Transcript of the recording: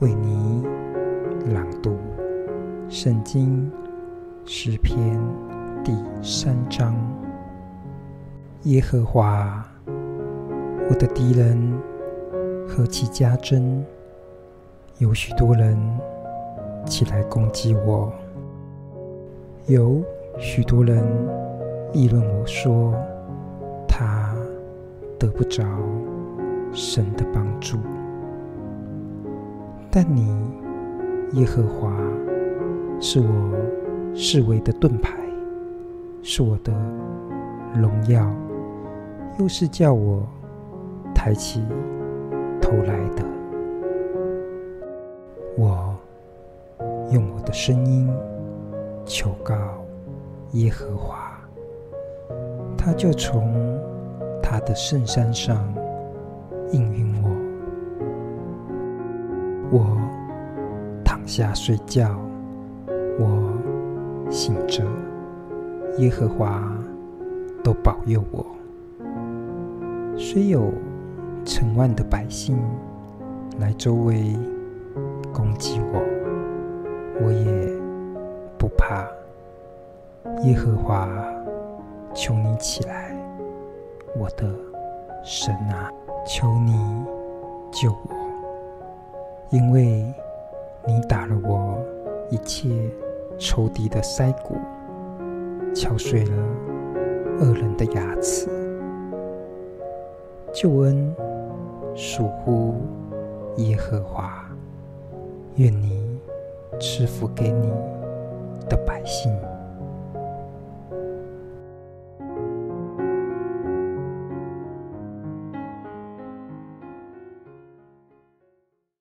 为你朗读圣经诗篇第三章。耶和华，我的敌人何其加增！有许多人起来攻击我，有许多人议论我说，他得不着神的帮助。但你，耶和华，是我四围的盾牌，是我的荣耀，又是叫我抬起头来的。我用我的声音求告耶和华，他就从他的圣山上应允我。我躺下睡觉，我醒着，耶和华都保佑我。虽有成万的百姓来周围攻击我，我也不怕。耶和华，求你起来，我的神啊，求你救我。因为你打了我一切仇敌的腮骨，敲碎了恶人的牙齿。救恩属乎耶和华，愿你赐福给你。